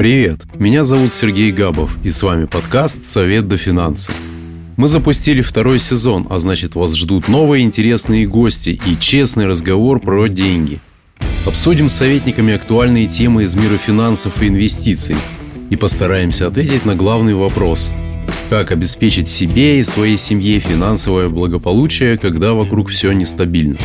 Привет, меня зовут Сергей Габов, и с вами подкаст «Совет до финансы». Мы запустили второй сезон, а значит вас ждут новые интересные гости и честный разговор про деньги. Обсудим с советниками актуальные темы из мира финансов и инвестиций и постараемся ответить на главный вопрос – как обеспечить себе и своей семье финансовое благополучие, когда вокруг все нестабильно.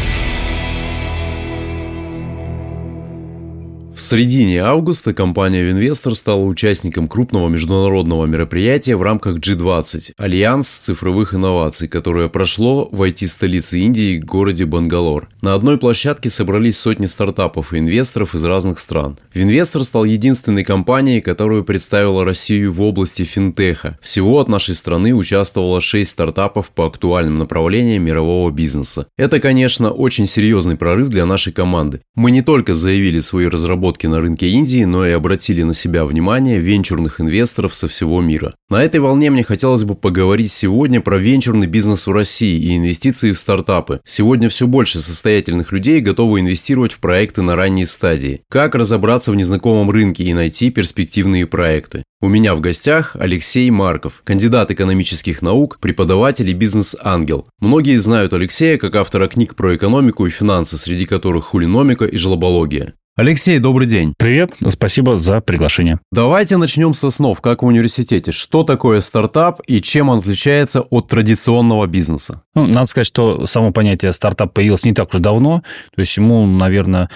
В середине августа компания Винвестор стала участником крупного международного мероприятия в рамках G20 – Альянс цифровых инноваций, которое прошло в IT-столице Индии, городе Бангалор. На одной площадке собрались сотни стартапов и инвесторов из разных стран. Винвестор стал единственной компанией, которую представила Россию в области финтеха. Всего от нашей страны участвовало 6 стартапов по актуальным направлениям мирового бизнеса. Это, конечно, очень серьезный прорыв для нашей команды. Мы не только заявили свои разработки разработки на рынке Индии, но и обратили на себя внимание венчурных инвесторов со всего мира. На этой волне мне хотелось бы поговорить сегодня про венчурный бизнес в России и инвестиции в стартапы. Сегодня все больше состоятельных людей готовы инвестировать в проекты на ранней стадии. Как разобраться в незнакомом рынке и найти перспективные проекты? У меня в гостях Алексей Марков, кандидат экономических наук, преподаватель и бизнес-ангел. Многие знают Алексея как автора книг про экономику и финансы, среди которых хулиномика и жлобология. Алексей, добрый день. Привет, спасибо за приглашение. Давайте начнем с основ, как в университете. Что такое стартап и чем он отличается от традиционного бизнеса? Ну, надо сказать, что само понятие стартап появилось не так уж давно. То есть ему, наверное,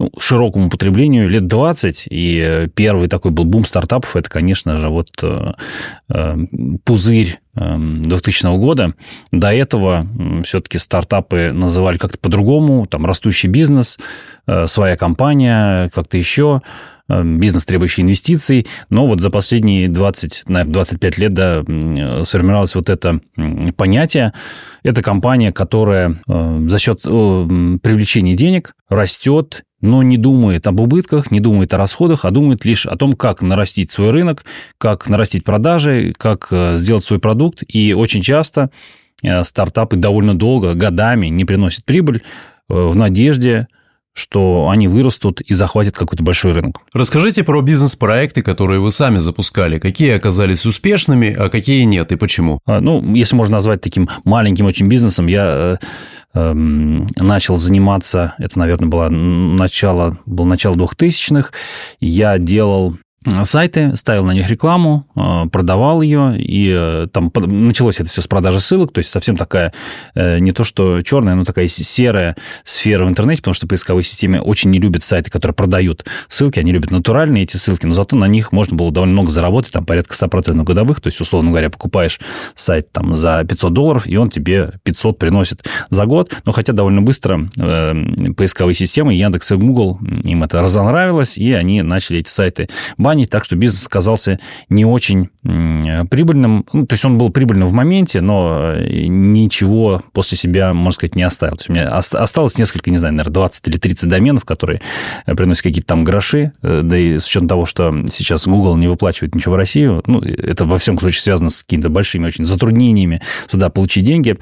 ну, широкому потреблению лет 20, и э, первый такой был бум стартапов, это, конечно же, вот э, э, пузырь 2000 эм, года. До этого все-таки стартапы называли как-то по-другому, там растущий бизнес, своя компания, как-то еще бизнес, требующий инвестиций. Но вот за последние 20, наверное, 25 лет да, сформировалось вот это понятие. Это компания, которая за счет привлечения денег растет но не думает об убытках, не думает о расходах, а думает лишь о том, как нарастить свой рынок, как нарастить продажи, как э, сделать свой продукт. И очень часто э, стартапы довольно долго, годами не приносят прибыль э, в надежде, что они вырастут и захватят какой-то большой рынок. Расскажите про бизнес-проекты, которые вы сами запускали. Какие оказались успешными, а какие нет и почему? А, ну, если можно назвать таким маленьким очень бизнесом, я Эм, начал заниматься, это, наверное, было начало, было начало 2000-х, я делал сайты, ставил на них рекламу, э, продавал ее, и э, там началось это все с продажи ссылок, то есть совсем такая, э, не то что черная, но такая серая сфера в интернете, потому что поисковые системы очень не любят сайты, которые продают ссылки, они любят натуральные эти ссылки, но зато на них можно было довольно много заработать, там порядка 100% годовых, то есть, условно говоря, покупаешь сайт там за 500 долларов, и он тебе 500 приносит за год, но хотя довольно быстро поисковые системы, Яндекс и Google, им это разонравилось, и они начали эти сайты банить, компаний, так что бизнес оказался не очень прибыльным. Ну, то есть он был прибыльным в моменте, но э, ничего после себя, можно сказать, не оставил. То есть у меня осталось несколько, не знаю, наверное, 20 или 30 доменов, которые э, приносят какие-то там гроши. Э, да и с учетом того, что сейчас Google не выплачивает ничего в Россию, ну, это во всем случае связано с какими-то большими очень затруднениями сюда получить деньги.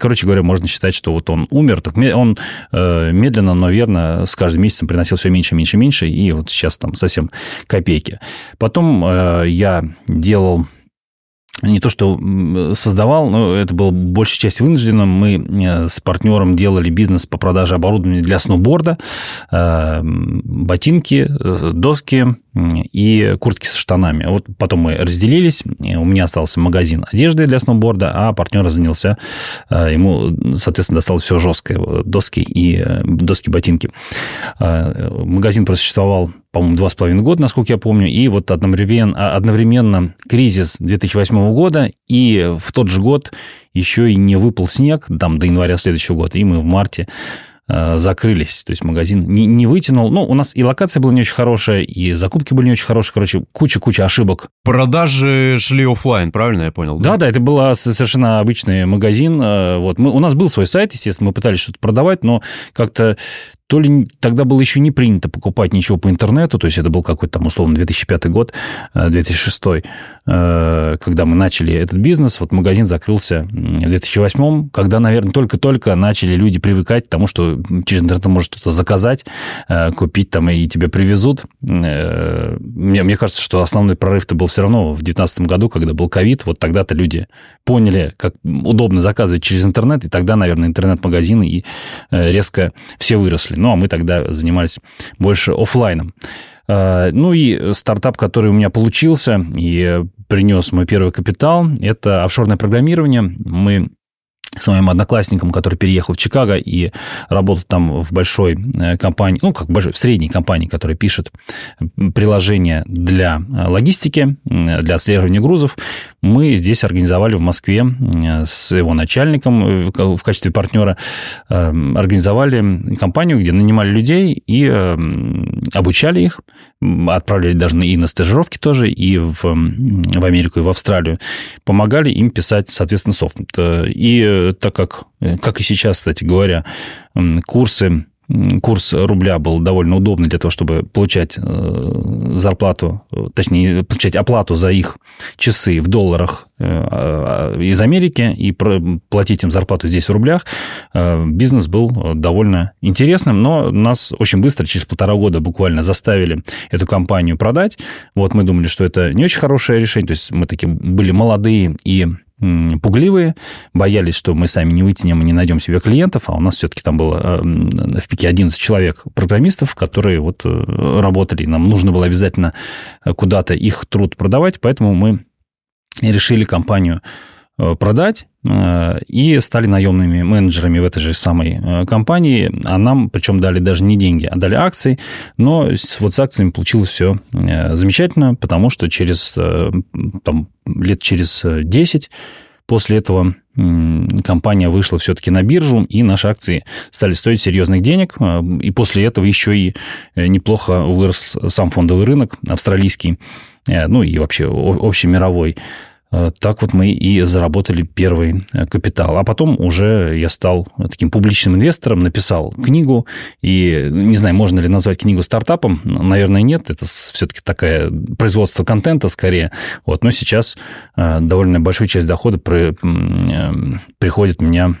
Короче говоря, можно считать, что вот он умер. Так он медленно, но верно с каждым месяцем приносил все меньше, меньше, меньше, и вот сейчас там совсем копейки. Потом э, я делал не то, что создавал, но это было большей часть вынужденным. Мы э, с партнером делали бизнес по продаже оборудования для сноуборда, э, ботинки, доски, и куртки с штанами. Вот потом мы разделились, у меня остался магазин одежды для сноуборда, а партнер занялся, э, ему, соответственно, досталось все жесткое, доски и э, доски-ботинки. Э, магазин просуществовал, по-моему, два с половиной года, насколько я помню, и вот одновременно, одновременно кризис 2008 года, и в тот же год еще и не выпал снег, там, до января следующего года, и мы в марте Э, закрылись. То есть магазин не, не вытянул. Ну, у нас и локация была не очень хорошая, и закупки были не очень хорошие. Короче, куча-куча ошибок. Продажи шли офлайн, правильно я понял? Да, да, да это был совершенно обычный магазин. Э, вот. Мы, у нас был свой сайт, естественно, мы пытались что-то продавать, но как-то то ли тогда было еще не принято покупать ничего по интернету, то есть это был какой-то там условно 2005 год, 2006, э, э, когда мы начали этот бизнес. Вот магазин закрылся в 2008, когда, наверное, только-только начали люди привыкать к тому, что через интернет можно что-то заказать, э, купить там и тебе привезут. Мне, мне кажется, что основной прорыв-то был все равно в 2019 году, когда был ковид. Вот тогда-то люди поняли, как удобно заказывать через интернет, и тогда, наверное, интернет-магазины и резко все выросли. Ну, а мы тогда занимались больше офлайном. А, ну и стартап, который у меня получился и принес мой первый капитал, это офшорное программирование. Мы с моим одноклассником, который переехал в Чикаго и работал там в большой э, компании, ну, как большой, в средней компании, которая пишет приложения для э, логистики, для отслеживания грузов, мы здесь организовали в Москве с его начальником в качестве партнера, эм, организовали компанию, где нанимали людей и эм, обучали их, отправляли даже и на стажировки тоже, и в, в Америку, и в Австралию, помогали им писать, соответственно, софт. И так как, э, как и сейчас, кстати говоря, курсы курс рубля был довольно удобный для того, чтобы получать э, зарплату, точнее, получать оплату за их часы в долларах э, а, из Америки и платить им зарплату здесь в рублях, бизнес был довольно интересным, но нас очень быстро, через полтора года буквально заставили эту компанию продать. Вот мы думали, что это не очень хорошее решение, то есть мы такие были молодые и пугливые, боялись, что мы сами не вытянем и не найдем себе клиентов, а у нас все-таки там было э, в пике 11 человек программистов, которые вот э, работали, нам нужно было обязательно куда-то их труд продавать, поэтому мы решили компанию Э, продать э, и стали наемными менеджерами в этой же самой э, компании, а нам причем дали даже не деньги, а дали акции, но вот с акциями получилось все замечательно, потому что через там, лет через 10 после этого компания вышла все-таки на биржу, и наши акции стали стоить серьезных денег, и после этого еще и неплохо вырос сам фондовый рынок австралийский, ну и вообще общемировой. Э, так вот мы и заработали первый э, капитал. А потом уже я стал таким публичным инвестором, написал книгу. И не знаю, можно ли назвать книгу стартапом. Наверное, нет. Это все-таки такое производство контента скорее. Вот. Но сейчас э, довольно большую часть дохода приходит у меня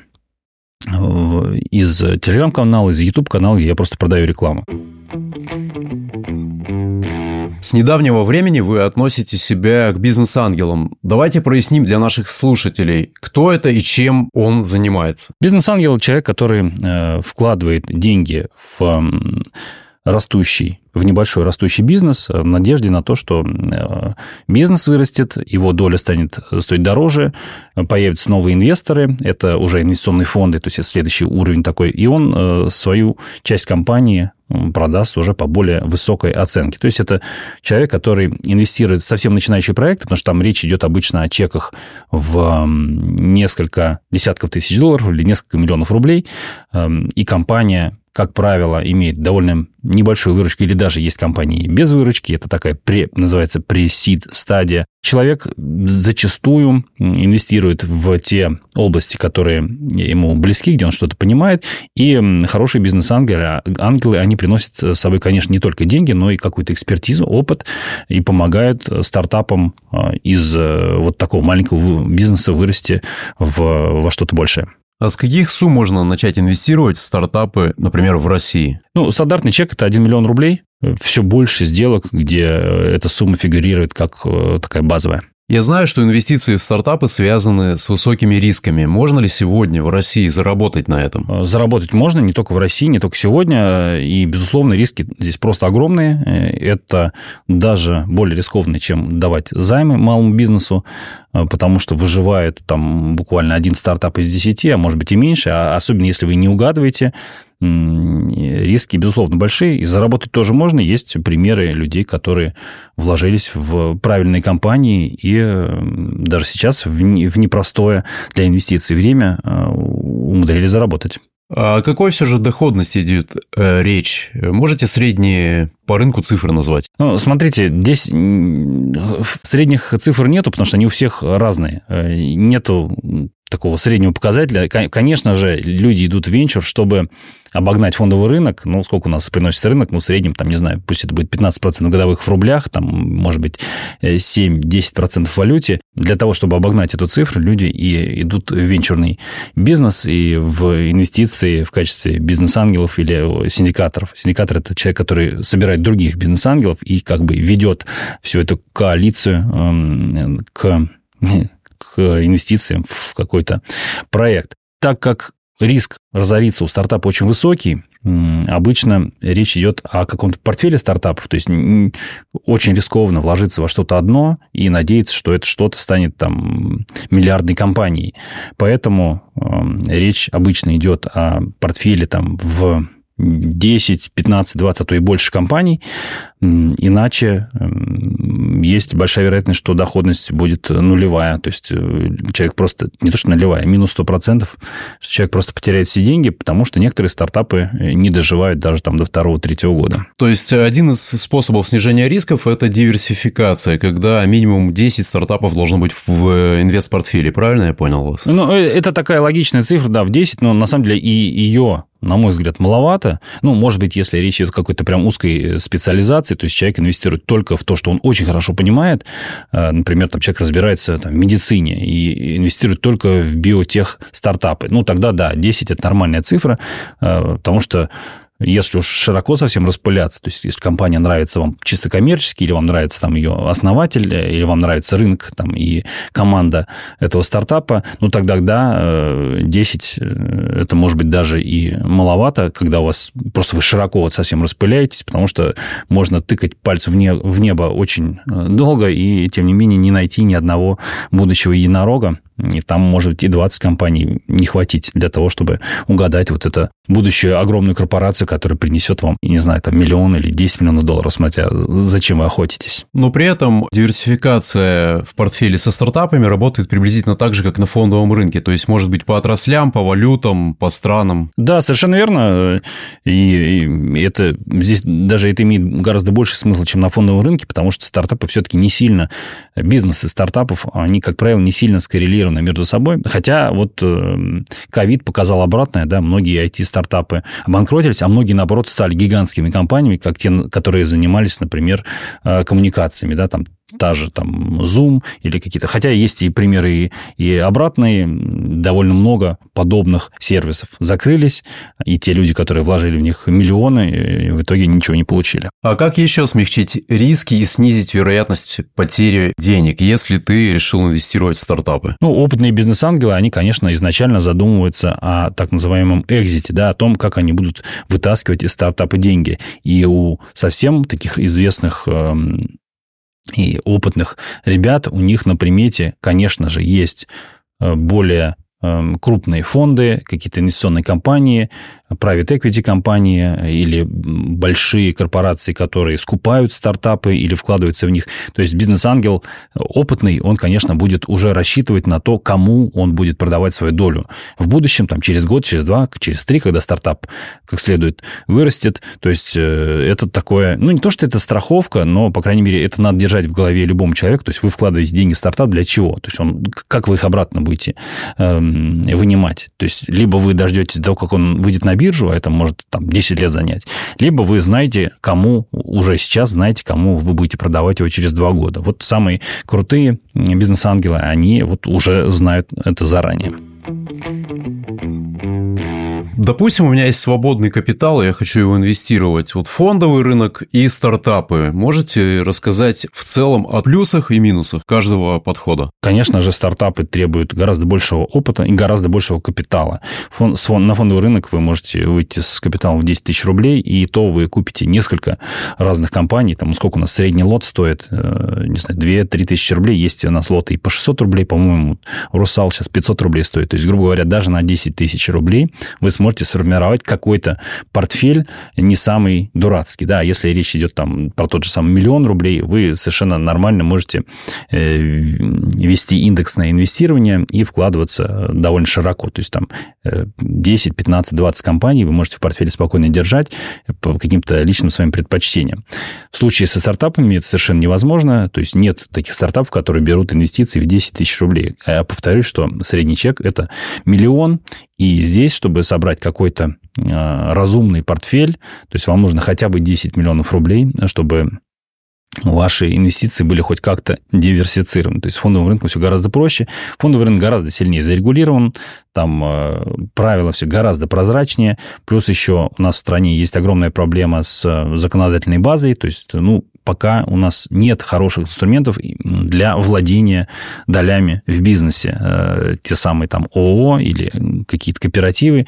из телеграм-канала, из YouTube-канала, где я просто продаю рекламу. С недавнего времени вы относите себя к бизнес-ангелам. Давайте проясним для наших слушателей, кто это и чем он занимается. Бизнес-ангел – человек, который э, вкладывает деньги в э, растущий, в небольшой растущий бизнес в надежде на то, что э, бизнес вырастет, его доля станет стоить дороже, появятся новые инвесторы, это уже инвестиционные фонды, то есть это следующий уровень такой, и он э, свою часть компании продаст уже по более высокой оценке. То есть это человек, который инвестирует в совсем начинающие проекты, потому что там речь идет обычно о чеках в несколько десятков тысяч долларов или несколько миллионов рублей, эм, и компания как правило, имеет довольно небольшую выручку, или даже есть компании без выручки, это такая, пре, называется, пресид стадия. Человек зачастую инвестирует в те области, которые ему близки, где он что-то понимает, и хорошие бизнес-ангелы, ангелы, они приносят с собой, конечно, не только деньги, но и какую-то экспертизу, опыт, и помогают стартапам а, из э, вот такого маленького бизнеса вырасти в, во что-то большее. А с каких сумм можно начать инвестировать в стартапы, например, в России? Ну, стандартный чек – это 1 миллион рублей. Все больше сделок, где эта сумма фигурирует как э, такая базовая. Я знаю, что инвестиции в стартапы связаны с высокими рисками. Можно ли сегодня в России заработать на этом? Э, заработать можно не только в России, не только сегодня. И, безусловно, риски здесь просто огромные. Э, это даже более рискованно, чем давать займы малому бизнесу, э, потому что выживает там буквально один стартап из десяти, а может быть и меньше. А особенно если вы не угадываете, риски, безусловно, большие, и заработать тоже можно. Есть примеры людей, которые вложились в правильные компании и даже сейчас в непростое для инвестиций время э, умудрились заработать. А о какой все же доходности идет э, речь? Можете средние по рынку цифры назвать? Ну, смотрите, здесь средних цифр нету, потому что они у всех разные. Э, нету такого среднего показателя. Конечно же, люди идут в венчур, чтобы обогнать фондовый рынок. Ну, сколько у нас приносит рынок? Ну, в среднем, там, не знаю, пусть это будет 15% годовых в рублях, там, может быть, 7-10% в валюте. Для того, чтобы обогнать эту цифру, люди и идут в венчурный бизнес и в инвестиции в качестве бизнес-ангелов или синдикаторов. Синдикатор – это человек, который собирает других бизнес-ангелов и как бы ведет всю эту коалицию эм, к к инвестициям в какой-то проект. Так как риск разориться у стартапа очень высокий, обычно речь идет о каком-то портфеле стартапов, то есть очень рискованно вложиться во что-то одно и надеяться, что это что-то станет там миллиардной компанией. Поэтому э, речь обычно идет о портфеле там в 10, 15, 20, а то и больше компаний. Иначе есть большая вероятность, что доходность будет нулевая. То есть э, человек просто, не то что нулевая, а минус 100%, что человек просто потеряет все деньги, потому что некоторые стартапы э, не доживают даже там до второго-третьего года. То есть один из способов снижения рисков – это диверсификация, когда минимум 10 стартапов должно быть в э, инвест-портфеле. Правильно я понял вас? Ну, это такая логичная цифра, да, в 10, но на самом деле и ее на мой взгляд, маловато. Ну, может быть, если речь идет о какой-то прям узкой специализации, то есть человек инвестирует только в то, что он очень хорошо понимает. Э, например, там человек разбирается там, в медицине и инвестирует только в биотех стартапы. Ну, тогда да, 10 – это нормальная цифра, э, потому что если уж широко совсем распыляться, то есть если компания нравится вам чисто коммерчески, или вам нравится там ее основатель, или вам нравится рынок там, и команда этого стартапа, ну тогда да, 10 э, это может быть даже и маловато, когда у вас просто вы широко вот совсем распыляетесь, потому что можно тыкать пальцем в, не, в небо очень э, долго и, тем не менее, не найти ни одного будущего единорога. И там, может и 20 компаний не хватить для того, чтобы угадать вот это будущую огромную корпорацию, которая принесет вам, не знаю, там миллион или 10 миллионов долларов, смотря зачем вы охотитесь. Но при этом диверсификация в портфеле со стартапами работает приблизительно так же, как на фондовом рынке. То есть, может быть, по отраслям, по валютам, по странам. Да, совершенно верно. И, и это здесь даже это имеет гораздо больше смысла, чем на фондовом рынке, потому что стартапы все-таки не сильно, бизнесы стартапов, они, как правило, не сильно скоррелированы между собой. Хотя вот э, ковид показал обратное, да, многие IT-стартапы обанкротились, а многие, наоборот, стали гигантскими компаниями, как те, которые занимались, например, э, коммуникациями, да, там та же там Zoom или какие-то... Хотя есть и примеры и, и обратные, довольно много подобных сервисов закрылись, и те люди, которые вложили в них миллионы, в итоге ничего не получили. А как еще смягчить риски и снизить вероятность потери денег, если ты решил инвестировать в стартапы? Ну, опытные бизнес-ангелы, они, конечно, изначально задумываются о так называемом экзите, да, о том, как они будут вытаскивать из стартапа деньги. И у совсем таких известных эм, и опытных ребят, у них на примете, конечно же, есть э, более крупные фонды, какие-то инвестиционные компании, private equity компании или большие корпорации, которые скупают стартапы или вкладываются в них. То есть бизнес-ангел опытный, он, конечно, будет уже рассчитывать на то, кому он будет продавать свою долю. В будущем, там, через год, через два, через три, когда стартап как следует вырастет. То есть э, это такое, ну, не то, что это страховка, но, по крайней мере, это надо держать в голове любому человеку. То есть вы вкладываете деньги в стартап для чего? То есть он, как вы их обратно будете эм, вынимать? То есть либо вы дождетесь до того, как он выйдет на биржу, а это может там 10 лет занять. Либо вы знаете, кому, уже сейчас знаете, кому вы будете продавать его через 2 года. Вот самые крутые бизнес-ангелы, они вот уже знают это заранее. Допустим, у меня есть свободный капитал, и я хочу его инвестировать. Вот фондовый рынок и стартапы. Можете рассказать в целом о плюсах и минусах каждого подхода? Конечно же, стартапы требуют гораздо большего опыта и гораздо большего капитала. Фон, на фондовый рынок вы можете выйти с капиталом в 10 тысяч рублей, и то вы купите несколько разных компаний. Там сколько у нас средний лот стоит? Э, не знаю, 2-3 тысячи рублей. Есть у нас лоты и по 600 рублей, по-моему, Русал сейчас 500 рублей стоит. То есть, грубо говоря, даже на 10 тысяч рублей вы сможете сможете сформировать какой-то портфель не самый дурацкий. Да, если речь идет там про тот же самый миллион рублей, вы совершенно нормально можете э, вести индексное инвестирование и вкладываться довольно широко. То есть там 10, 15, 20 компаний вы можете в портфеле спокойно держать по каким-то личным своим предпочтениям. В случае со стартапами это совершенно невозможно. То есть нет таких стартапов, которые берут инвестиции в 10 тысяч рублей. А я повторюсь, что средний чек – это миллион. И здесь, чтобы собрать какой-то а, разумный портфель, то есть вам нужно хотя бы 10 миллионов рублей, чтобы ваши инвестиции были хоть как-то диверсифицированы. То есть фондовым рынком все гораздо проще. Фондовый рынок гораздо сильнее зарегулирован, там э, правила все гораздо прозрачнее. Плюс еще у нас в стране есть огромная проблема с э, законодательной базой. То есть, ну, пока у нас нет хороших инструментов для владения долями в бизнесе. Э, те самые там ООО или какие-то кооперативы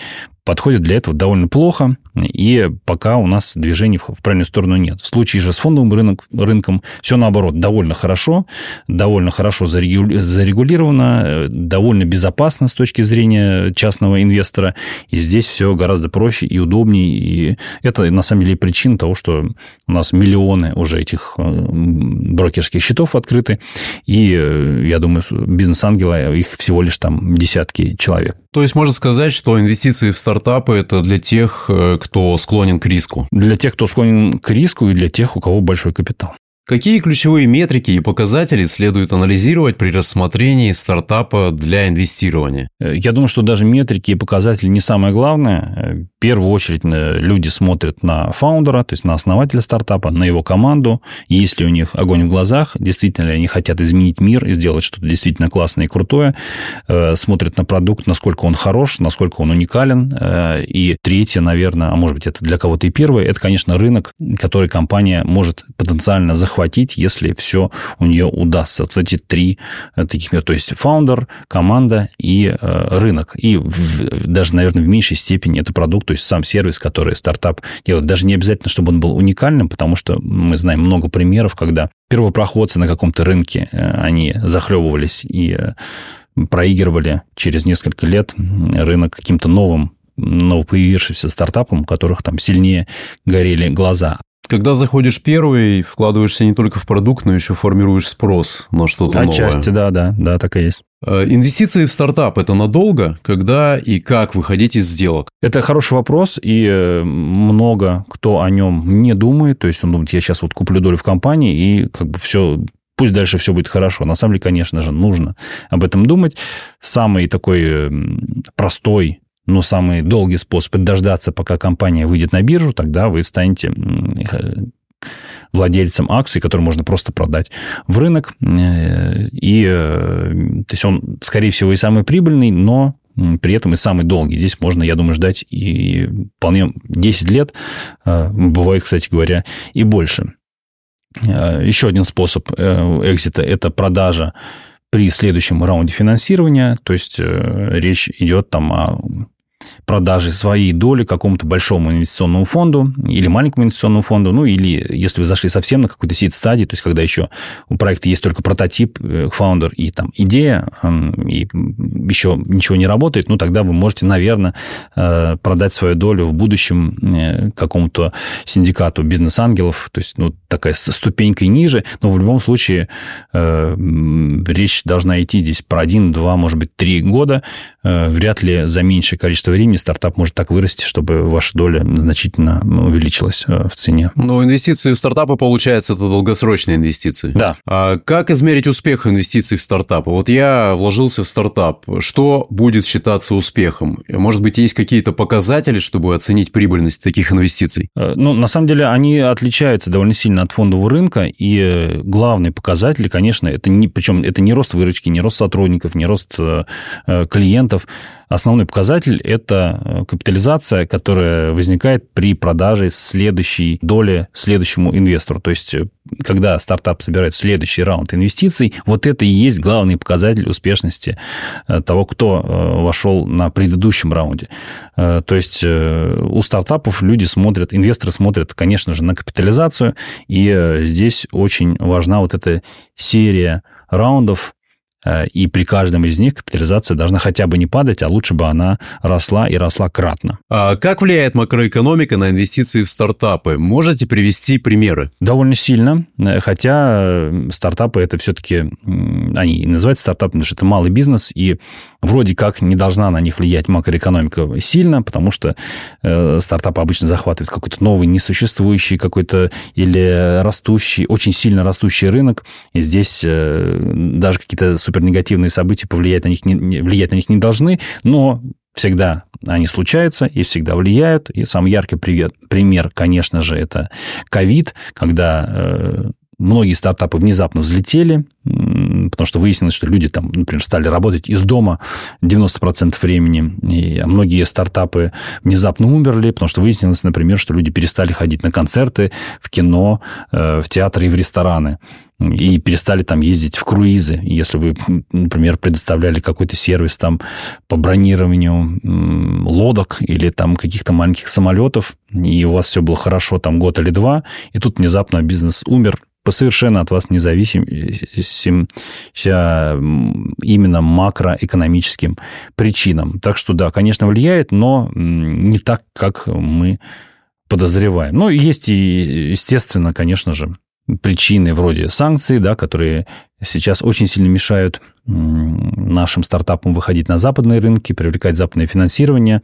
подходят для этого довольно плохо, и пока у нас движений в правильную сторону нет. В случае же с фондовым рынок, рынком все наоборот, довольно хорошо, довольно хорошо зарегулировано, довольно безопасно с точки зрения частного инвестора, и здесь все гораздо проще и удобнее, и это на самом деле причина того, что у нас миллионы уже этих э, брокерских счетов открыты, и э, я думаю, бизнес-ангелы, их всего лишь там десятки человек. То есть можно сказать, что инвестиции в стартапы – это для тех, э, кто склонен к риску? Для тех, кто склонен к риску, и для тех, у кого большой капитал. Какие ключевые метрики и показатели следует анализировать при рассмотрении стартапа для инвестирования? Э, я думаю, что даже метрики и показатели не самое главное. Э, в первую очередь э, люди смотрят на фаундера, то есть на основателя стартапа, на его команду. Есть ли у них огонь в глазах, действительно ли они хотят изменить мир и сделать что-то действительно классное и крутое. Смотрят на продукт, насколько он хорош, насколько он уникален. И третье, наверное, а может быть это для кого-то и первое, это, конечно, рынок, который компания может потенциально захватить захватить, если все у нее удастся. Вот эти три э, таких, то есть фаундер, команда и э, рынок. И в, даже, наверное, в меньшей степени это продукт, то есть сам сервис, который стартап делает. Даже не обязательно, чтобы он был уникальным, потому что мы знаем много примеров, когда первопроходцы на каком-то рынке, э, они захлебывались и проигрывали через несколько лет рынок каким-то новым новопоявившимся стартапам, у которых там сильнее горели глаза. Когда заходишь первый, вкладываешься не только в продукт, но еще формируешь спрос на что-то Отчасти, новое. Отчасти, да, да, да, так и есть. Э, инвестиции в стартап – это надолго? Когда и как выходить из сделок? Это хороший вопрос, и э, много кто о нем не думает. То есть, он думает, я сейчас вот куплю долю в компании, и как бы все пусть дальше все будет хорошо. На самом деле, конечно же, нужно об этом думать. Самый такой простой но самый долгий способ – это дождаться, пока компания выйдет на биржу, тогда вы станете э, владельцем акций, которые можно просто продать в рынок. Э, и, э, то есть, он, скорее всего, и самый прибыльный, но при этом и самый долгий. Здесь можно, я думаю, ждать и вполне 10 лет. Бывает, кстати говоря, и больше. Еще один способ экзита – это продажа при следующем раунде финансирования. То есть, речь идет там о продажи своей доли какому-то большому инвестиционному фонду или маленькому инвестиционному фонду, ну или если вы зашли совсем на какую-то сид-стадии, то есть когда еще у проекта есть только прототип, э, фаундер и там идея, и еще ничего не работает, ну тогда вы можете, наверное, э, продать свою долю в будущем э, какому-то синдикату бизнес-ангелов, то есть ну, такая ступенькой ниже, но в любом случае речь должна идти здесь про один, два, может быть, три года, вряд ли за меньшее количество времени стартап может так вырасти, чтобы ваша доля значительно ну, увеличилась э, в цене. Но инвестиции в стартапы, получается, это долгосрочные инвестиции. Да. А как измерить успех инвестиций в стартапы? Вот я вложился в стартап. Что будет считаться успехом? Может быть, есть какие-то показатели, чтобы оценить прибыльность таких инвестиций? Э, ну, на самом деле, они отличаются довольно сильно от фондового рынка, и э, главный показатель, конечно, это не, причем это не рост выручки, не рост сотрудников, не рост клиентов. Основной показатель – это э, капитализация, которая возникает при продаже следующей доли следующему инвестору. То есть, э, когда стартап собирает следующий раунд инвестиций, вот это и есть главный показатель успешности э, того, кто вошел на предыдущем раунде. То есть, у стартапов люди смотрят, инвесторы смотрят, конечно же, на капитализацию, и здесь очень важна вот эта серия раундов, и при каждом из них капитализация должна хотя бы не падать, а лучше бы она росла и росла кратно. А как влияет макроэкономика на инвестиции в стартапы? Можете привести примеры? Довольно сильно, э, хотя э, стартапы это все-таки, они называются стартапами, потому что это малый бизнес, и вроде как не должна на них влиять макроэкономика сильно, потому что э, стартапы обычно захватывают какой-то новый, несуществующий какой-то или растущий, очень сильно растущий рынок, и здесь э, даже какие-то супер негативные события повлиять на них не, влиять на них не должны, но всегда они случаются и всегда влияют. И самый яркий привет, пример, конечно же, это ковид, когда э, многие стартапы внезапно взлетели, потому что выяснилось, что люди там, например, стали работать из дома 90% времени, и многие стартапы внезапно умерли, потому что выяснилось, например, что люди перестали ходить на концерты, в кино, э, в театры и в рестораны и перестали там ездить в круизы. Если вы, например, предоставляли какой-то сервис там по бронированию лодок или там каких-то маленьких самолетов, и у вас все было хорошо там год или два, и тут внезапно бизнес умер, по совершенно от вас независимым именно макроэкономическим причинам. Так что, да, конечно, влияет, но не так, как мы подозреваем. Ну, есть и, естественно, конечно же, причины вроде санкций, да, которые сейчас очень сильно мешают нашим стартапам выходить на западные рынки, привлекать западное финансирование.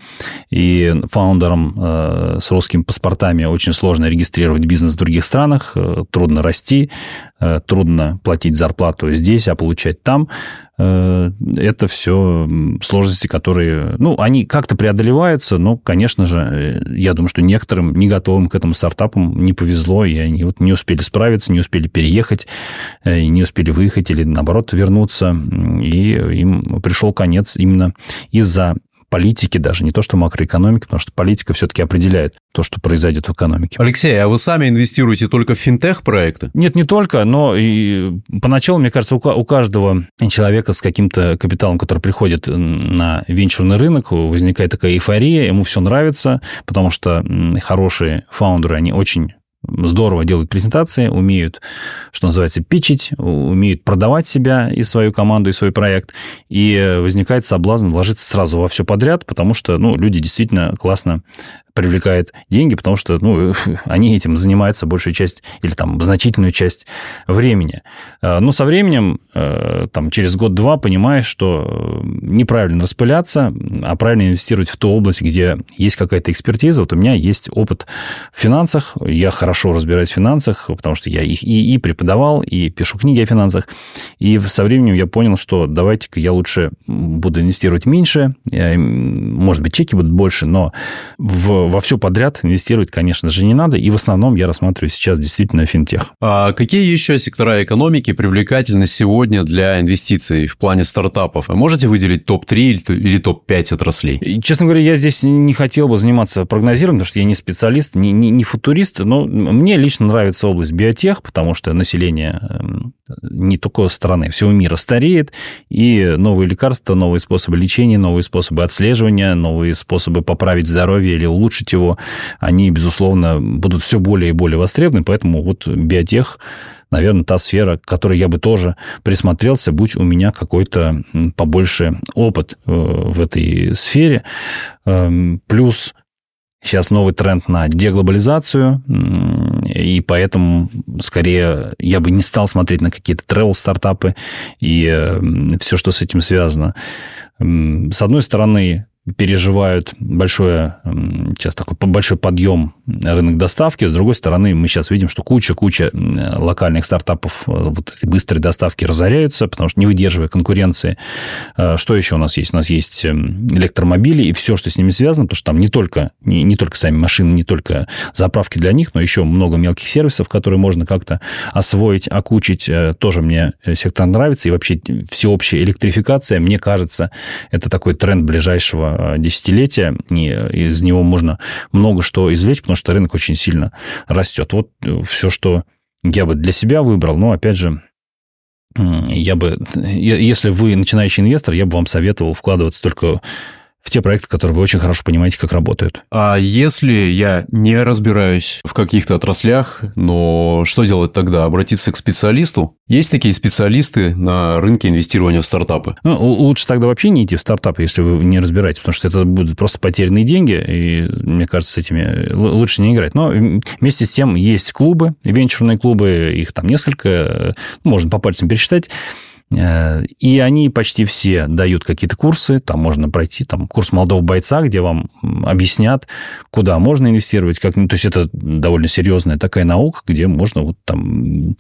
И фаундерам э, с русскими паспортами очень сложно регистрировать бизнес в других странах, э, трудно расти, э, трудно платить зарплату здесь, а получать там. Это все сложности, которые, ну, они как-то преодолеваются, но, конечно же, я думаю, что некоторым не готовым к этому стартапам не повезло, и они вот не успели справиться, не успели переехать, не успели выехать или, наоборот, вернуться и им пришел конец именно из-за политики даже, не то что макроэкономики, потому что политика все-таки определяет то, что произойдет в экономике. Алексей, а вы сами инвестируете только в финтех-проекты? Нет, не только, но и поначалу, мне кажется, у каждого человека с каким-то капиталом, который приходит на венчурный рынок, возникает такая эйфория, ему все нравится, потому что хорошие фаундеры, они очень здорово делают презентации, умеют, что называется, пичить, умеют продавать себя и свою команду, и свой проект, и возникает соблазн вложиться сразу во все подряд, потому что ну, люди действительно классно привлекает деньги, потому что ну, они этим занимаются большую часть или там значительную часть времени. А, но со временем, э, там, через год-два понимаешь, что неправильно распыляться, а правильно инвестировать в ту область, где есть какая-то экспертиза. Вот у меня есть опыт в финансах, я хорошо разбираюсь в финансах, потому что я их и, и преподавал, и пишу книги о финансах. И со временем я понял, что давайте-ка я лучше буду инвестировать меньше, э, может быть, чеки будут больше, но в во все подряд инвестировать, конечно же, не надо. И в основном я рассматриваю сейчас действительно финтех. А какие еще сектора экономики привлекательны сегодня для инвестиций в плане стартапов? Вы можете выделить топ-3 или топ-5 отраслей? И, честно говоря, я здесь не хотел бы заниматься прогнозированием, потому что я не специалист, не, не, не футурист, но мне лично нравится область биотех, потому что население эм, не только страны, всего мира стареет, и новые лекарства, новые способы лечения, новые способы отслеживания, новые способы поправить здоровье или улучшить его, они, безусловно, будут все более и более востребованы, поэтому вот биотех наверное, та сфера, к которой я бы тоже присмотрелся, будь у меня какой-то побольше опыт э, в этой сфере. Эм, плюс Сейчас новый тренд на деглобализацию, и поэтому, скорее, я бы не стал смотреть на какие-то travel-стартапы и э, все, что с этим связано. С одной стороны, переживают большое, сейчас такой большой подъем рынок доставки. С другой стороны, мы сейчас видим, что куча-куча локальных стартапов э, вот быстрой доставки разоряются, потому что не выдерживая конкуренции. Э, что еще у нас есть? У нас есть эм, электромобили и все, что с ними связано, потому что там не только, не, не только сами машины, не только заправки для них, но еще много мелких сервисов, которые можно как-то освоить, окучить. Э, тоже мне сектор нравится. И вообще всеобщая электрификация, мне кажется, это такой тренд ближайшего десятилетия, и из него можно много что извлечь, потому что рынок очень сильно растет. Вот э, все, что я бы для себя выбрал, но, опять же, я бы, если вы начинающий инвестор, я бы вам советовал вкладываться только в те проекты, которые вы очень хорошо понимаете, как работают. А если я не разбираюсь в каких-то отраслях, но что делать тогда? Обратиться к специалисту? Есть такие специалисты на рынке инвестирования в стартапы? Ну, лучше тогда вообще не идти в стартап, если вы не разбираетесь, потому что это будут просто потерянные деньги, и мне кажется, с этими лучше не играть. Но вместе с тем есть клубы, венчурные клубы, их там несколько, ну, можно по пальцам пересчитать, Э, и они почти все дают какие-то курсы, там можно пройти там, курс молодого бойца, где вам объяснят, куда можно инвестировать, как, ну, то есть это довольно серьезная такая наука, где можно вот там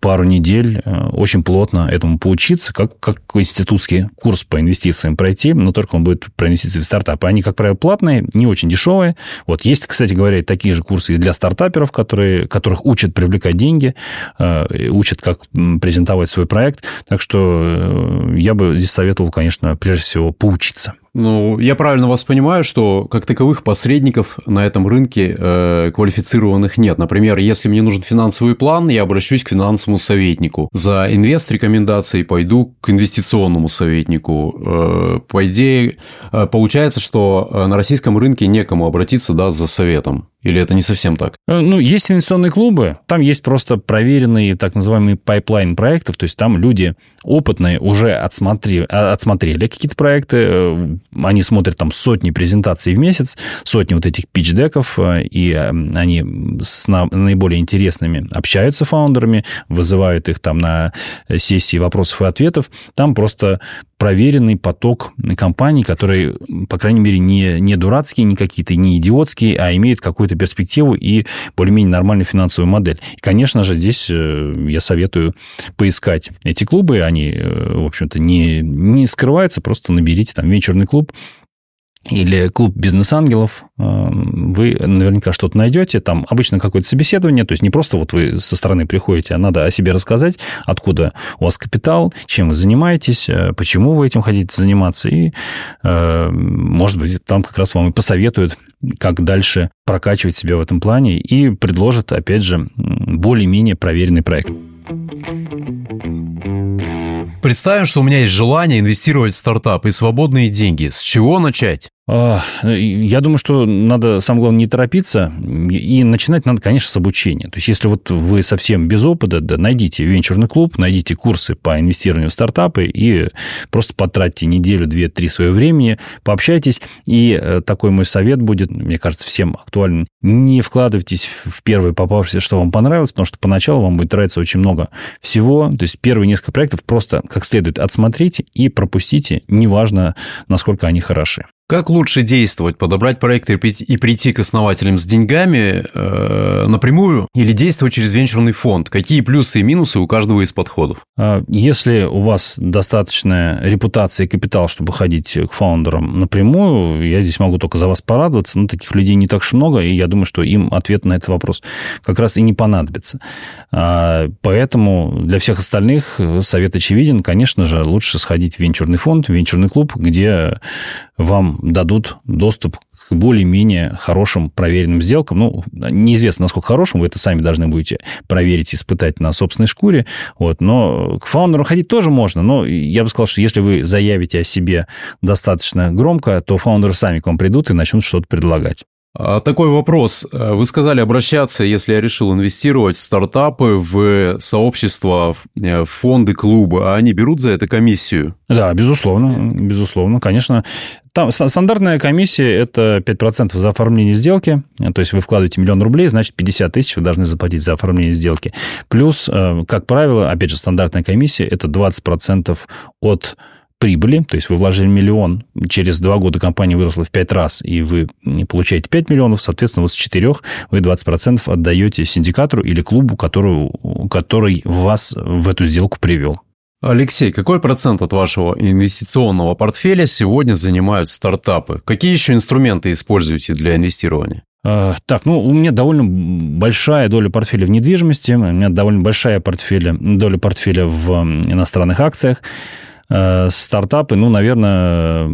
пару недель э, очень плотно этому поучиться, как, как институтский курс по инвестициям пройти, но только он будет про инвестиции в стартапы. Они, как правило, платные, не очень дешевые. Вот есть, кстати говоря, такие же курсы и для стартаперов, которые, которых учат привлекать деньги, э, учат, как презентовать свой проект. Так что э, я бы здесь советовал, конечно, прежде всего поучиться. Ну, я правильно вас понимаю, что как таковых посредников на этом рынке э, квалифицированных нет. Например, если мне нужен финансовый план, я обращусь к финансовому советнику. За инвест-рекомендацией пойду к инвестиционному советнику. Э, по идее, э, получается, что э, на российском рынке некому обратиться да, за советом. Или это не совсем так? Э, ну, есть инвестиционные клубы, там есть просто проверенные так называемые pipeline проектов, то есть там люди опытные уже отсмотри, отсмотрели какие-то проекты, они смотрят там сотни презентаций в месяц, сотни вот этих pitch-deck ов, э, и они с наиболее интересными общаются founder ами, вызывают их там на сессии вопросов и ответов. Там просто проверенный поток компаний, которые, по крайней мере, не, не дурацкие, не какие-то, не идиотские, а имеют какую-то перспективу и более-менее нормальную финансовую модель. И, конечно же, здесь э, я советую поискать эти клубы. Они, э, в общем-то, не, не скрываются. Просто наберите там вечерный клуб, или клуб бизнес-ангелов, э, вы наверняка что-то найдете. Там обычно какое-то собеседование, то есть не просто вот вы со стороны приходите, а надо о себе рассказать, откуда у вас капитал, чем вы занимаетесь, э, почему вы этим хотите заниматься. И, э, может быть, там как раз вам и посоветуют, как дальше прокачивать себя в этом плане и предложат, опять же, более-менее проверенный проект. Представим, что у меня есть желание инвестировать в стартап и свободные деньги. С чего начать? Я думаю, что надо, самое главное, не торопиться. И начинать надо, конечно, с обучения. То есть, если вот вы совсем без опыта, да, найдите венчурный клуб, найдите курсы по инвестированию в стартапы и просто потратьте неделю, две, три свое времени, пообщайтесь. И э, такой мой совет будет, мне кажется, всем актуальным. Не вкладывайтесь в первое попавшееся, что вам понравилось, потому что поначалу вам будет тратиться очень много всего. То есть, первые несколько проектов просто как следует отсмотрите и пропустите, неважно, насколько они хороши. Как лучше действовать? Подобрать проекты и прийти к основателям с деньгами э, напрямую или действовать через венчурный фонд? Какие плюсы и минусы у каждого из подходов? А, если у вас достаточная репутация и капитал, чтобы ходить к фаундерам напрямую, я здесь могу только за вас порадоваться, но таких людей не так уж много, и я думаю, что им ответ на этот вопрос как раз и не понадобится. А, поэтому для всех остальных совет очевиден. Конечно же, лучше сходить в венчурный фонд, в венчурный клуб, где вам дадут доступ к более-менее хорошим проверенным сделкам. Ну, неизвестно, насколько хорошим, вы это сами должны будете проверить, испытать на собственной шкуре. Вот. Но к фаундеру ходить тоже можно. Но я бы сказал, что если вы заявите о себе достаточно громко, то фаундеры сами к вам придут и начнут что-то предлагать. А, такой вопрос. Вы сказали обращаться, если я решил инвестировать в стартапы, в сообщества, в фонды, клубы, а они берут за это комиссию? Да, безусловно, безусловно, конечно. Там стандартная комиссия – это 5% за оформление сделки. То есть, вы вкладываете миллион рублей, значит, 50 тысяч вы должны заплатить за оформление сделки. Плюс, э, как правило, опять же, стандартная комиссия – это 20% от прибыли, то есть вы вложили миллион, через два года компания выросла в пять раз, и вы получаете 5 миллионов, соответственно, вот с четырех вы 20% отдаете синдикатору или клубу, который, который вас в эту сделку привел. Алексей, какой процент от вашего инвестиционного портфеля сегодня занимают стартапы? Какие еще инструменты используете для инвестирования? А, так, ну, у меня довольно большая доля портфеля в недвижимости, у меня довольно большая портфеля, доля портфеля в иностранных акциях. Э, стартапы, ну, наверное,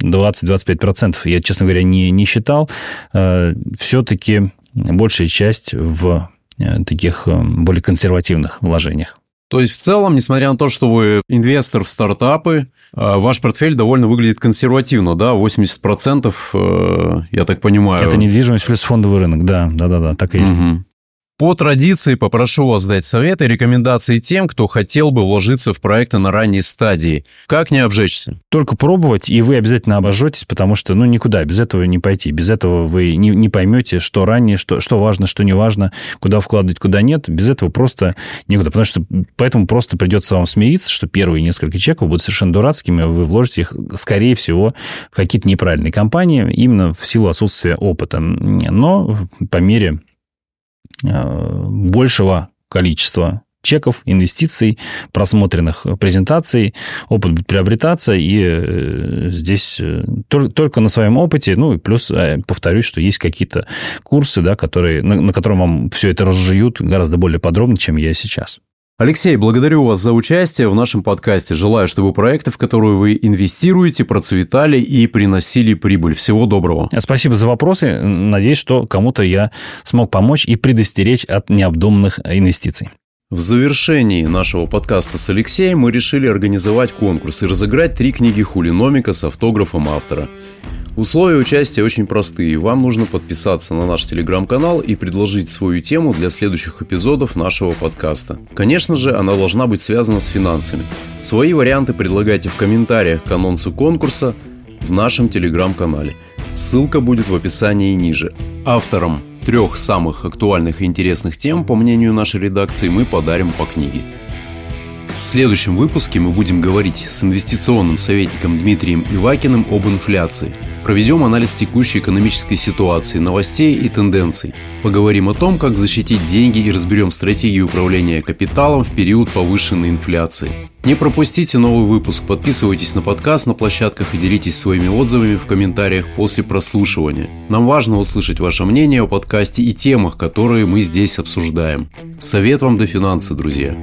20-25%, я, честно говоря, не, не считал. Э, Все-таки большая часть в э, таких более консервативных вложениях. То есть, в целом, несмотря на то, что вы инвестор в стартапы, э, ваш портфель довольно выглядит консервативно, да, 80%, э, я так понимаю. Это недвижимость плюс фондовый рынок, да, да-да-да, так и есть. Угу. По традиции попрошу вас дать советы и рекомендации тем, кто хотел бы вложиться в проекты на ранней стадии. Как не обжечься? Только пробовать, и вы обязательно обожжетесь, потому что, ну, никуда, без этого не пойти. Без этого вы не, не поймете, что ранее, что, что важно, что не важно, куда вкладывать, куда нет. Без этого просто никуда. Потому что поэтому просто придется вам смириться, что первые несколько чеков будут совершенно дурацкими, вы вложите их, скорее всего, в какие-то неправильные компании, именно в силу отсутствия опыта. Но по мере большего количества чеков, инвестиций, просмотренных презентаций, опыт приобретаться, и э, здесь э, только на своем опыте, ну и плюс, повторюсь, что есть какие-то курсы, да, которые, на, на котором вам все это разжуют гораздо более подробно, чем я сейчас. Алексей, благодарю вас за участие в нашем подкасте. Желаю, чтобы проекты, в которые вы инвестируете, процветали и приносили прибыль. Всего доброго. Спасибо за вопросы. Надеюсь, что кому-то я смог помочь и предостеречь от необдуманных инвестиций. В завершении нашего подкаста с Алексеем мы решили организовать конкурс и разыграть три книги хулиномика с автографом автора. Условия участия очень простые. Вам нужно подписаться на наш телеграм-канал и предложить свою тему для следующих эпизодов нашего подкаста. Конечно же, она должна быть связана с финансами. Свои варианты предлагайте в комментариях к анонсу конкурса в нашем телеграм-канале. Ссылка будет в описании ниже. Авторам трех самых актуальных и интересных тем, по мнению нашей редакции, мы подарим по книге. В следующем выпуске мы будем говорить с инвестиционным советником Дмитрием Ивакиным об инфляции. Проведем анализ текущей экономической ситуации, новостей и тенденций. Поговорим о том, как защитить деньги и разберем стратегию управления капиталом в период повышенной инфляции. Не пропустите новый выпуск, подписывайтесь на подкаст на площадках и делитесь своими отзывами в комментариях после прослушивания. Нам важно услышать ваше мнение о подкасте и темах, которые мы здесь обсуждаем. Совет вам до финансы, друзья!